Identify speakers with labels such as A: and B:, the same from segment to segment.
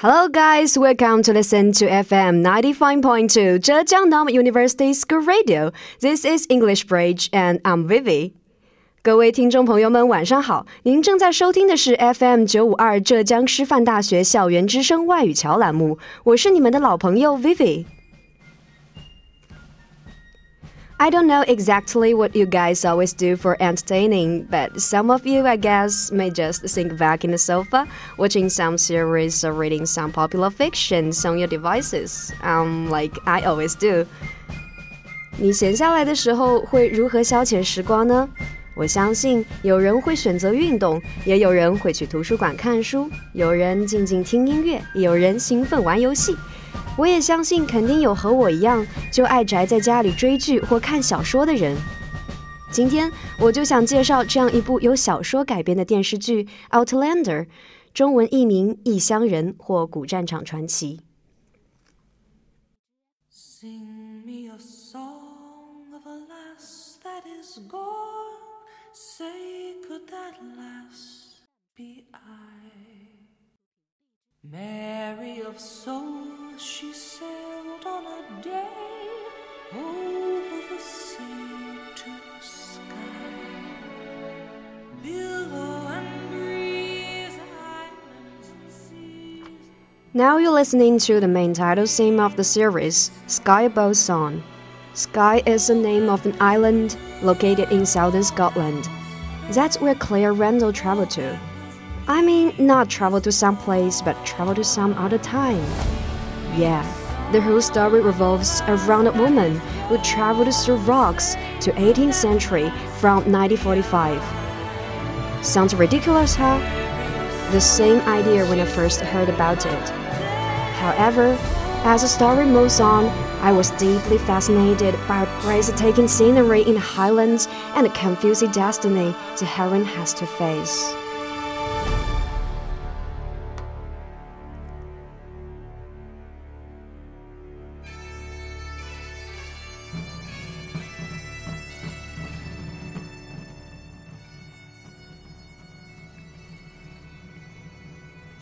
A: Hello, guys. Welcome to listen to FM 95.2 Zhejiang Normal University School Radio. This is English Bridge, and I'm Vivi. 各位听众朋友们，晚上好！您正在收听的是 FM 九五二浙江师范大学校园之声外语桥栏目，我是你们的老朋友 Vivi。I don't know exactly what you guys always do for entertaining, but some of you, I guess, may just sink back in the sofa, watching some series or reading some popular fictions on your devices, um, like I always do. 你闲下来的时候会如何消遣时光呢？我相信有人会选择运动，也有人会去图书馆看书，有人静静听音乐，有人兴奋玩游戏。 我也相信，肯定有和我一样就爱宅在家里追剧或看小说的人。今天我就想介绍这样一部由小说改编的电视剧《Outlander》，中文译名《异乡人》或《古战场传奇》。Mary of soul, sky. Now you're listening to the main title theme of the series, Skye Boat Song. Skye is the name of an island located in southern Scotland. That's where Claire Randall traveled to. I mean, not travel to some place, but travel to some other time. Yeah, the whole story revolves around a woman who traveled through rocks to 18th century from 1945. Sounds ridiculous, huh? The same idea when I first heard about it. However, as the story moves on, I was deeply fascinated by a breathtaking scenery in the highlands and the confusing destiny the heroine has to face. “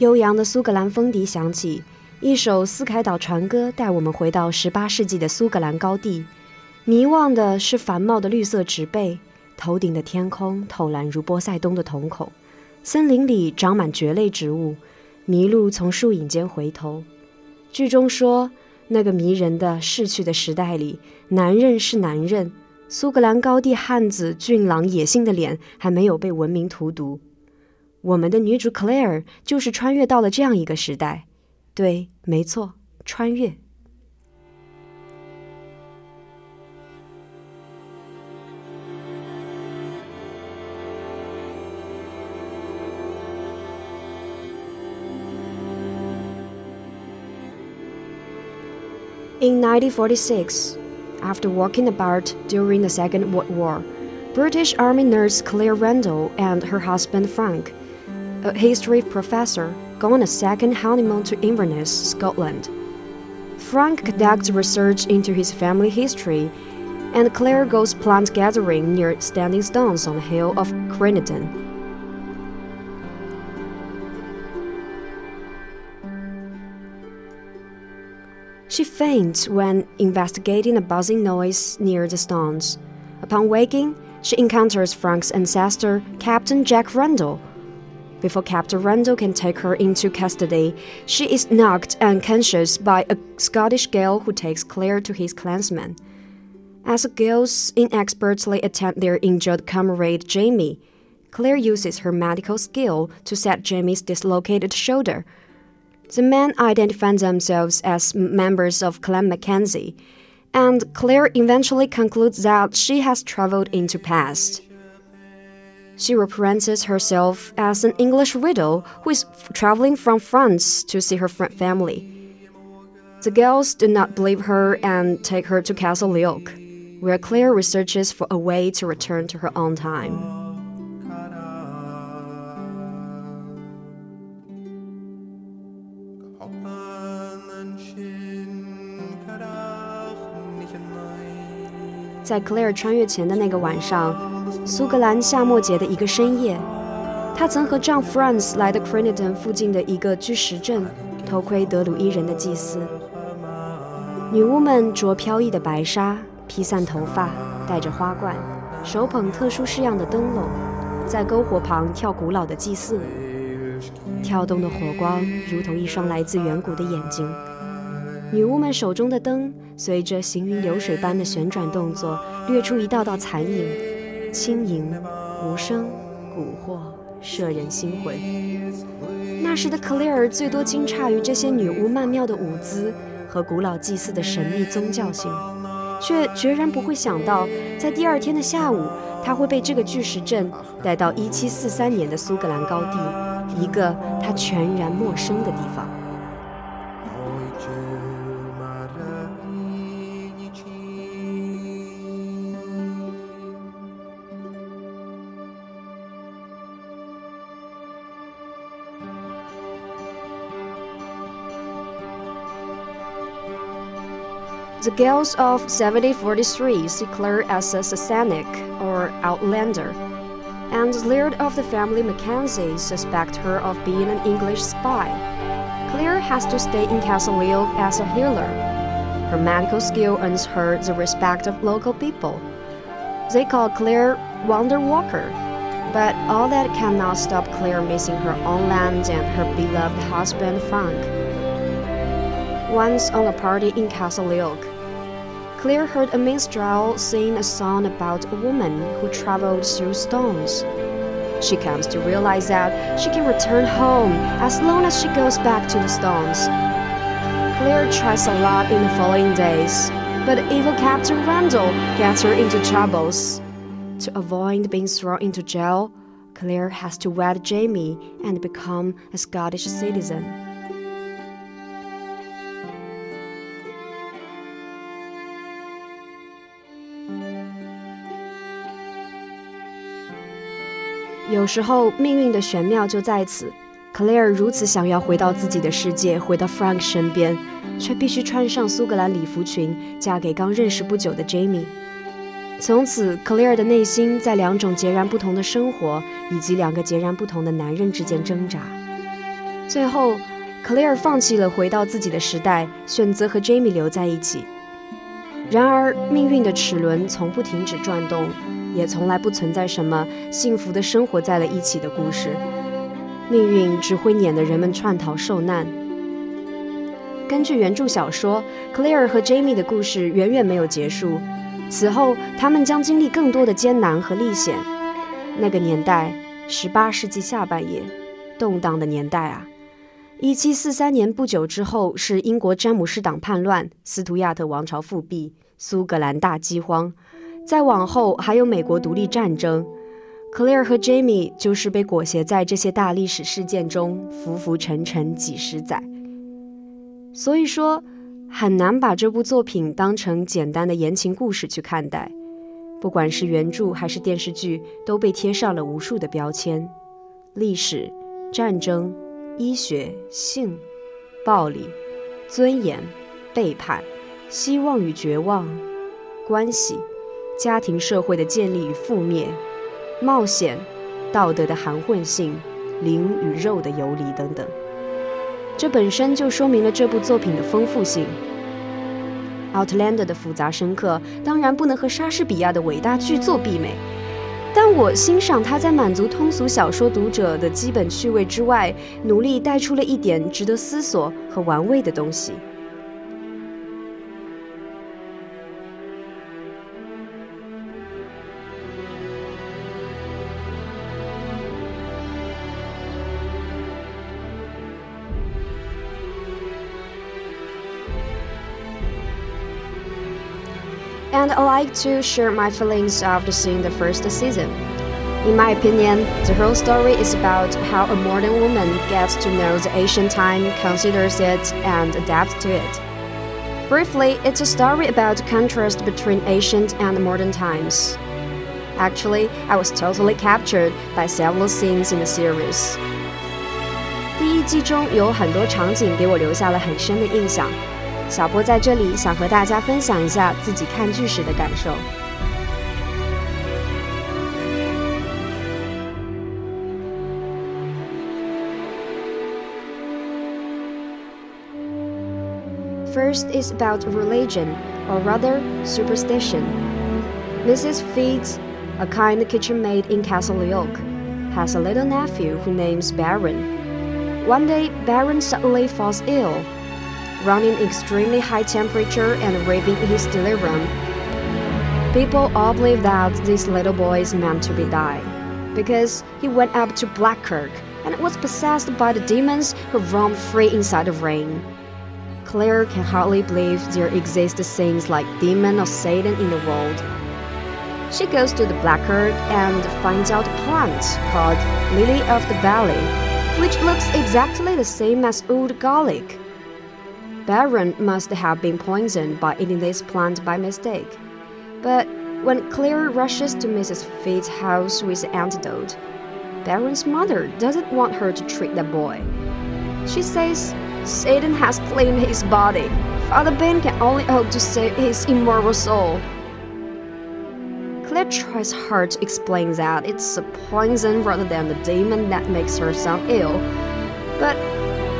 A: 悠扬的苏格兰风笛响起，一首斯凯岛船歌带我们回到十八世纪的苏格兰高地。迷望的是繁茂的绿色植被，头顶的天空透蓝如波塞冬的瞳孔。森林里长满蕨类植物，麋鹿从树影间回头。剧中说，那个迷人的逝去的时代里，男人是男人。苏格兰高地汉子俊朗野性的脸还没有被文明荼毒。我们的女主 Claire 就是穿越到了这样一个时代。对，没错，穿越。In 1946, after walking about during the Second World War, British Army nurse Claire Randall and her husband Frank, a history professor, go on a second honeymoon to Inverness, Scotland. Frank conducts research into his family history, and Claire goes plant gathering near Standing Stones on the hill of Crichton. She faints when investigating a buzzing noise near the stones. Upon waking, she encounters Frank's ancestor, Captain Jack Randall. Before Captain Randall can take her into custody, she is knocked unconscious by a Scottish Gael who takes Claire to his clansmen. As the Gaels inexpertly attend their injured comrade Jamie, Claire uses her medical skill to set Jamie's dislocated shoulder the men identify themselves as members of Clan Mackenzie, and Claire eventually concludes that she has traveled into past. She represents herself as an English widow who is traveling from France to see her family. The girls do not believe her and take her to Castle Leoch, where Claire researches for a way to return to her own time. Claire 穿越前的那个晚上。苏格兰夏末节的一个深夜，她曾和丈夫 Franz 来到 Crinton 附近的一个巨石镇，偷窥德鲁伊人的祭祀。女巫们着飘逸的白纱，披散头发，戴着花冠，手捧特殊式样的灯笼，在篝火旁跳古老的祭祀。跳动的火光如同一双来自远古的眼睛。女巫们手中的灯随着行云流水般的旋转动作，掠出一道道残影，轻盈、无声、蛊惑、摄人心魂。那时的克莱尔最多惊诧于这些女巫曼妙的舞姿和古老祭祀的神秘宗教性，却决然不会想到，在第二天的下午，他会被这个巨石阵带到1743年的苏格兰高地，一个他全然陌生的地方。The girls of 1743 see Claire as a Sassenach or outlander, and laird of the family Mackenzie suspect her of being an English spy. Claire has to stay in Castle Leoch as a healer. Her medical skill earns her the respect of local people. They call Claire Wonder Walker, but all that cannot stop Claire missing her own land and her beloved husband Frank. Once on a party in Castle Leoch, Claire heard a minstrel sing a song about a woman who traveled through stones. She comes to realize that she can return home as long as she goes back to the stones. Claire tries a lot in the following days, but evil Captain Randall gets her into troubles. To avoid being thrown into jail, Claire has to wed Jamie and become a Scottish citizen. 有时候，命运的玄妙就在此。Claire 如此想要回到自己的世界，回到 Frank 身边，却必须穿上苏格兰礼服裙，嫁给刚认识不久的 Jamie。从此，Claire 的内心在两种截然不同的生活以及两个截然不同的男人之间挣扎。最后，Claire 放弃了回到自己的时代，选择和 Jamie 留在一起。然而，命运的齿轮从不停止转动。也从来不存在什么幸福的生活在了一起的故事，命运只会撵得人们串逃受难。根据原著小说，Claire 和 Jamie 的故事远远没有结束，此后他们将经历更多的艰难和历险。那个年代，十八世纪下半叶，动荡的年代啊！一七四三年不久之后是英国詹姆士党叛乱，斯图亚特王朝复辟，苏格兰大饥荒。再往后还有美国独立战争，Claire 和 Jamie 就是被裹挟在这些大历史事件中浮浮沉沉几十载。所以说，很难把这部作品当成简单的言情故事去看待。不管是原著还是电视剧，都被贴上了无数的标签：历史、战争、医学、性、暴力、尊严、背叛、希望与绝望、关系。家庭社会的建立与覆灭，冒险，道德的含混性，灵与肉的游离等等，这本身就说明了这部作品的丰富性。Outlander 的复杂深刻，当然不能和莎士比亚的伟大巨作媲美，但我欣赏他在满足通俗小说读者的基本趣味之外，努力带出了一点值得思索和玩味的东西。like to share my feelings after seeing the first season. In my opinion, the whole story is about how a modern woman gets to know the ancient time, considers it, and adapts to it. Briefly, it's a story about the contrast between ancient and modern times. Actually, I was totally captured by several scenes in the series. 第一季中有很多场景给我留下了很深的印象。 小波在这里想和大家分享一下自己看剧时的感受。 first is about religion, or rather, superstition. Mrs. Feeds, a kind kitchen maid in Castle Oak, has a little nephew who names Baron. One day, Baron suddenly falls ill, running extremely high temperature and raving his delirium. People all believe that this little boy is meant to be died because he went up to Blackkirk and was possessed by the demons who roam free inside the rain. Claire can hardly believe there exist things like demon or Satan in the world. She goes to the Blackkirk and finds out a plant called Lily of the Valley, which looks exactly the same as old garlic. Baron must have been poisoned by eating this plant by mistake. But when Claire rushes to Mrs. Feed's house with the antidote, Baron's mother doesn't want her to treat the boy. She says Satan has claimed his body. Father Bain can only hope to save his immortal soul. Claire tries hard to explain that it's a poison rather than the demon that makes her sound ill. But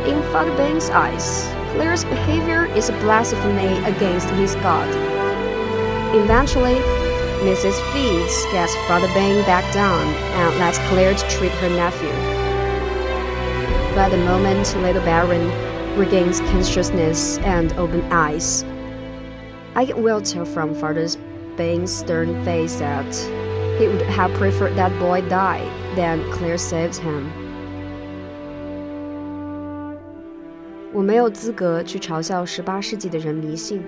A: in Father Bain's eyes, Claire's behavior is a blasphemy against his God. Eventually, Mrs. Feeds gets Father Bain back down and lets Claire to treat her nephew. By the moment little Baron regains consciousness and open eyes, I can well tell from Father Bain's stern face that he would have preferred that boy die than Claire saves him. 我没有资格去嘲笑十八世纪的人迷信，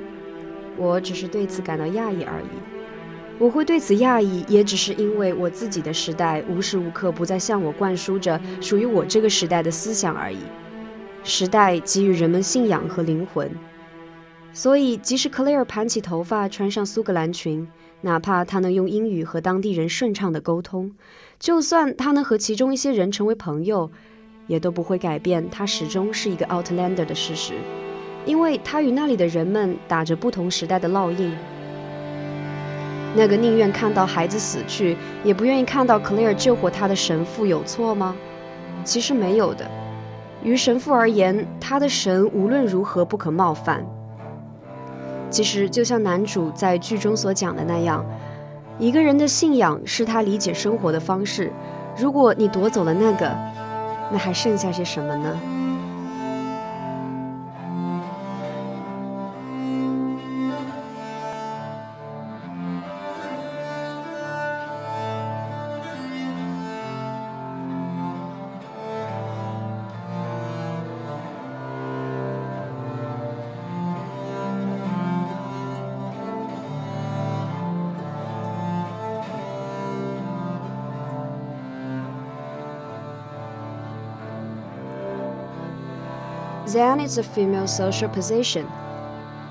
A: 我只是对此感到讶异而已。我会对此讶异，也只是因为我自己的时代无时无刻不在向我灌输着属于我这个时代的思想而已。时代给予人们信仰和灵魂，所以即使克莱尔盘起头发，穿上苏格兰裙，哪怕她能用英语和当地人顺畅的沟通，就算她能和其中一些人成为朋友，也都不会改变她始终是一个 Outlander 的事实，因为她与那里的人们打着不同时代的烙印。那个宁愿看到孩子死去，也不愿意看到克莱尔救活他的神父有错吗？其实没有的。于神父而言，他的神无论如何不可冒犯。其实，就像男主在剧中所讲的那样，一个人的信仰是他理解生活的方式。如果你夺走了那个，那还剩下些什么呢？？Then it's a female social position.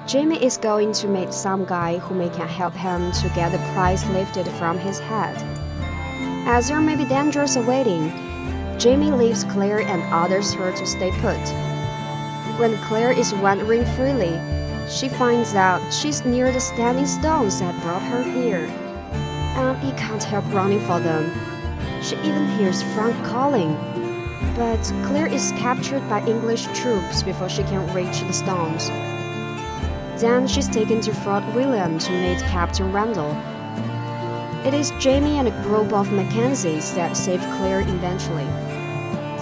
A: Jamie is going to meet some guy who may can help him to get the price lifted from his head. As there may be dangers awaiting, Jamie leaves Claire and orders her to stay put. When Claire is wandering freely, she finds out she's near the standing stones that brought her here. And he can't help running for them. She even hears Frank calling, but Claire is captured by English troops before she can reach the stones. Then she's taken to Fort William to meet Captain Randall. It is Jamie and a group of Mackenzies that save Claire eventually.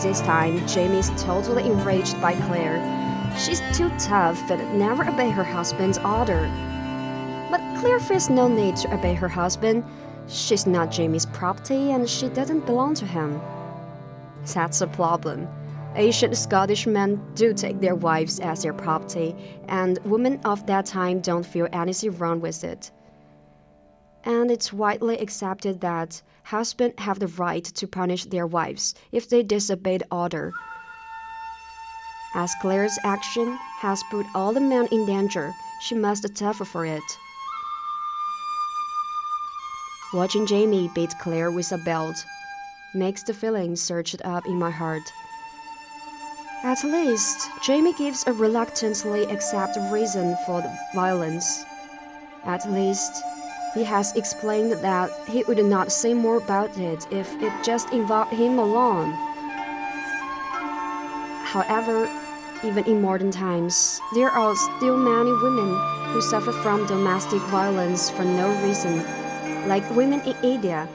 A: This time, Jamie is totally enraged by Claire. She's too tough and never obey her husband's order. But Claire feels no need to obey her husband. She's not Jamie's property and she doesn't belong to him. That's a problem. Ancient Scottish men do take their wives as their property, and women of that time don't feel anything wrong with it. And it's widely accepted that husbands have the right to punish their wives if they disobey the order. As Claire's action has put all the men in danger, she must suffer for it. Watching Jamie beat Claire with a belt makes the feeling surge up in my heart. At least, Jamie gives a reluctantly accepted reason for the violence. At least, he has explained that he would not say more about it if it just involved him alone. However, even in modern times, there are still many women who suffer from domestic violence for no reason, like women in India.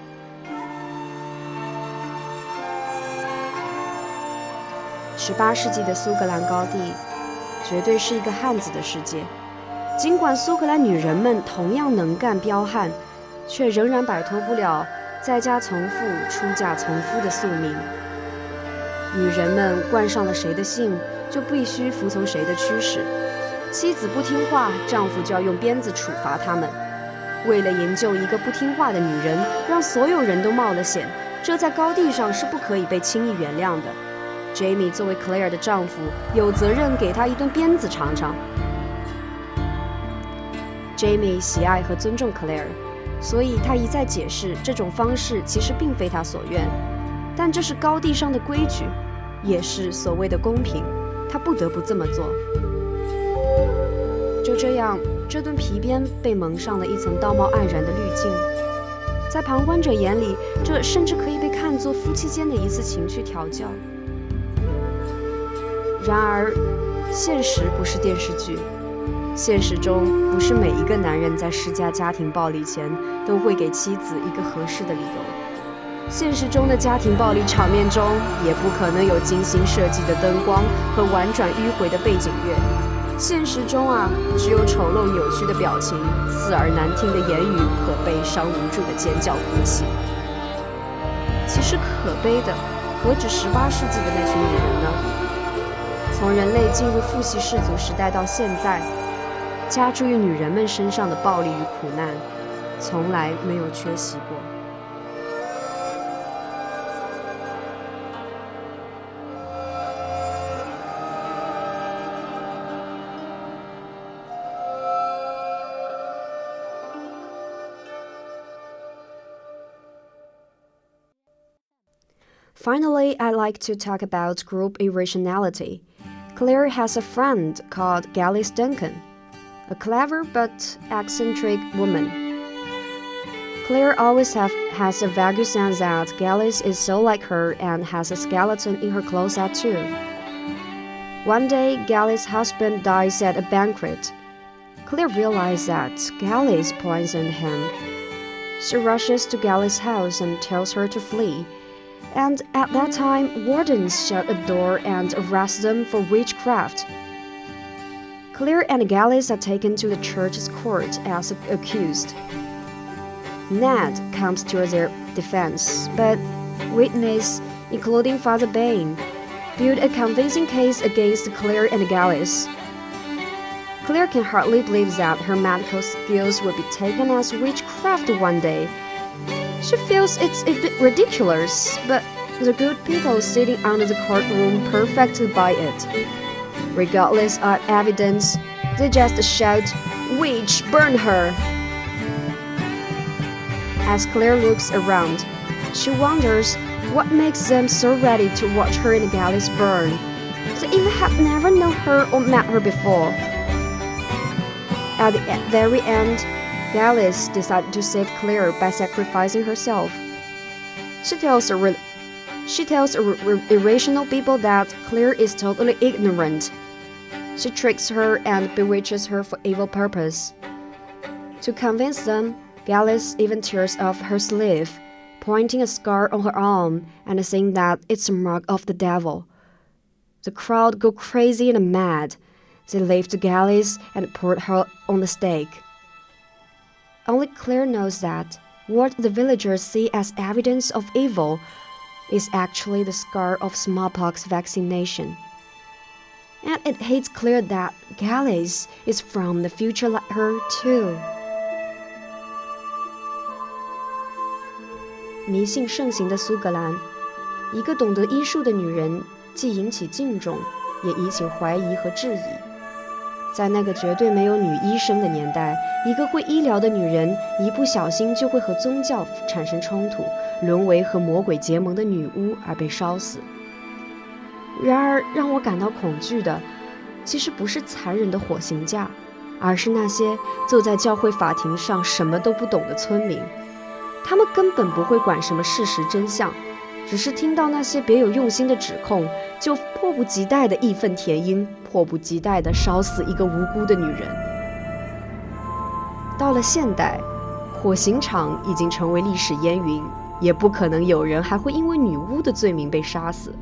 A: 十八世纪的苏格兰高地，绝对是一个汉子的世界。尽管苏格兰女人们同样能干彪悍，却仍然摆脱不了在家从父、出嫁从夫的宿命。女人们冠上了谁的姓，就必须服从谁的驱使。妻子不听话，丈夫就要用鞭子处罚他们。为了营救一个不听话的女人，让所有人都冒了险，这在高地上是不可以被轻易原谅的。Jamie 作为 Claire 的丈夫，有责任给她一顿鞭子尝尝。Jamie 喜爱和尊重 Claire，所以他一再解释这种方式其实并非他所愿。但这是高地上的规矩，也是所谓的公平，他不得不这么做。就这样，这顿皮鞭被蒙上了一层道貌岸然的滤镜，在旁观者眼里，这甚至可以被看作夫妻间的一次情趣调教。然而，现实不是电视剧，现实中不是每一个男人在施加家庭暴力前都会给妻子一个合适的理由。现实中的家庭暴力场面中，也不可能有精心设计的灯光和婉转迂回的背景乐。现实中啊，只有丑陋扭曲的表情、刺耳难听的言语和悲伤无助的尖叫哭泣。其实可悲的，何止十八世纪的那群女人呢？从人类进入父系氏族时代到现在，加诸于女人们身上的暴力与苦难，从来没有缺席过。Finally, I'd like to talk about group irrationality. Claire has a friend called Geillis Duncan, a clever but eccentric woman. Claire always have, has a vague sense that Geillis is so like her and has a skeleton in her closet too. One day, Geillis' husband dies at a banquet. Claire realizes that Geillis poisoned him. She rushes to Geillis' house and tells her to flee and at that time wardens shut a door and arrest them for witchcraft. Claire and Geillis are taken to the church's court as accused. Ned comes to their defense, but witnesses, including Father Bain, build a convincing case against Claire and Geillis. Claire can hardly believe that her medical skills will be taken as witchcraft one day she feels it's a bit ridiculous, but the good people sitting under the courtroom perfectly buy it. Regardless of evidence, they just shout, Witch, burn her! As Claire looks around, she wonders what makes them so ready to watch her and Geillis burn. They even have never known her or met her before. At the very end, Geillis decided to save Claire by sacrificing herself. She tells she tells irrational people that Claire is totally ignorant. She tricks her and bewitches her for evil purpose. To convince them, Geillis even tears off her sleeve, pointing a scar on her arm and saying that it's a mark of the devil. The crowd go crazy and mad. They lift Geillis and put her on the stake. Only Claire knows that what the villagers see as evidence of evil is actually the scar of smallpox vaccination. And it hits Claire that Geillis is from the future like her, too. 在那个绝对没有女医生的年代，一个会医疗的女人一不小心就会和宗教产生冲突，沦为和魔鬼结盟的女巫而被烧死。然而，让我感到恐惧的，其实不是残忍的火刑架，而是那些坐在教会法庭上什么都不懂的村民。他们根本不会管什么事实真相，只是听到那些别有用心的指控，就迫不及待的义愤填膺，迫不及待的烧死一个无辜的女人。到了现代，火刑场已经成为历史烟云，也不可能有人还会因为女巫的罪名被杀死。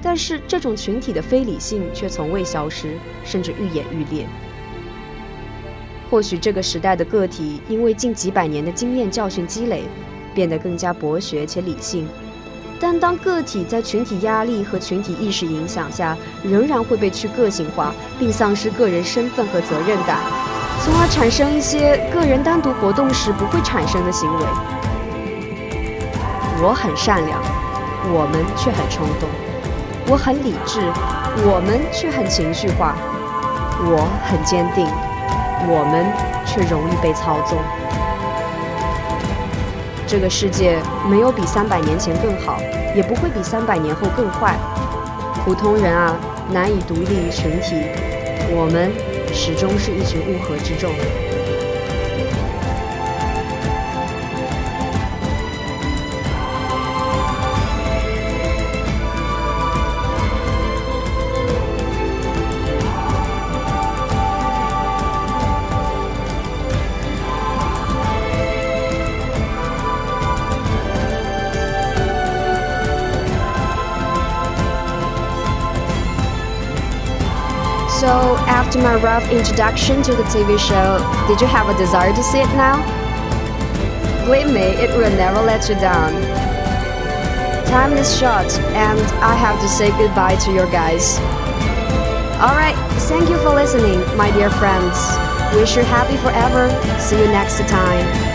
A: 但是这种群体的非理性却从未消失，甚至愈演愈烈。或许这个时代的个体因为近几百年的经验教训积累，变得更加博学且理性。但当个体在群体压力和群体意识影响下，仍然会被去个性化，并丧失个人身份和责任感，从而产生一些个人单独活动时不会产生的行为。我很善良，我们却很冲动；我很理智，我们却很情绪化；我很坚定，我们却容易被操纵。这个世界没有比三百年前更好，也不会比三百年后更坏。普通人啊，难以独立于群体，我们始终是一群乌合之众。So, after my rough introduction to the TV show, did you have a desire to see it now? Believe me, it will never let you down. Time is short, and I have to say goodbye to your guys. Alright, thank you for listening, my dear friends. Wish you happy forever. See you next time.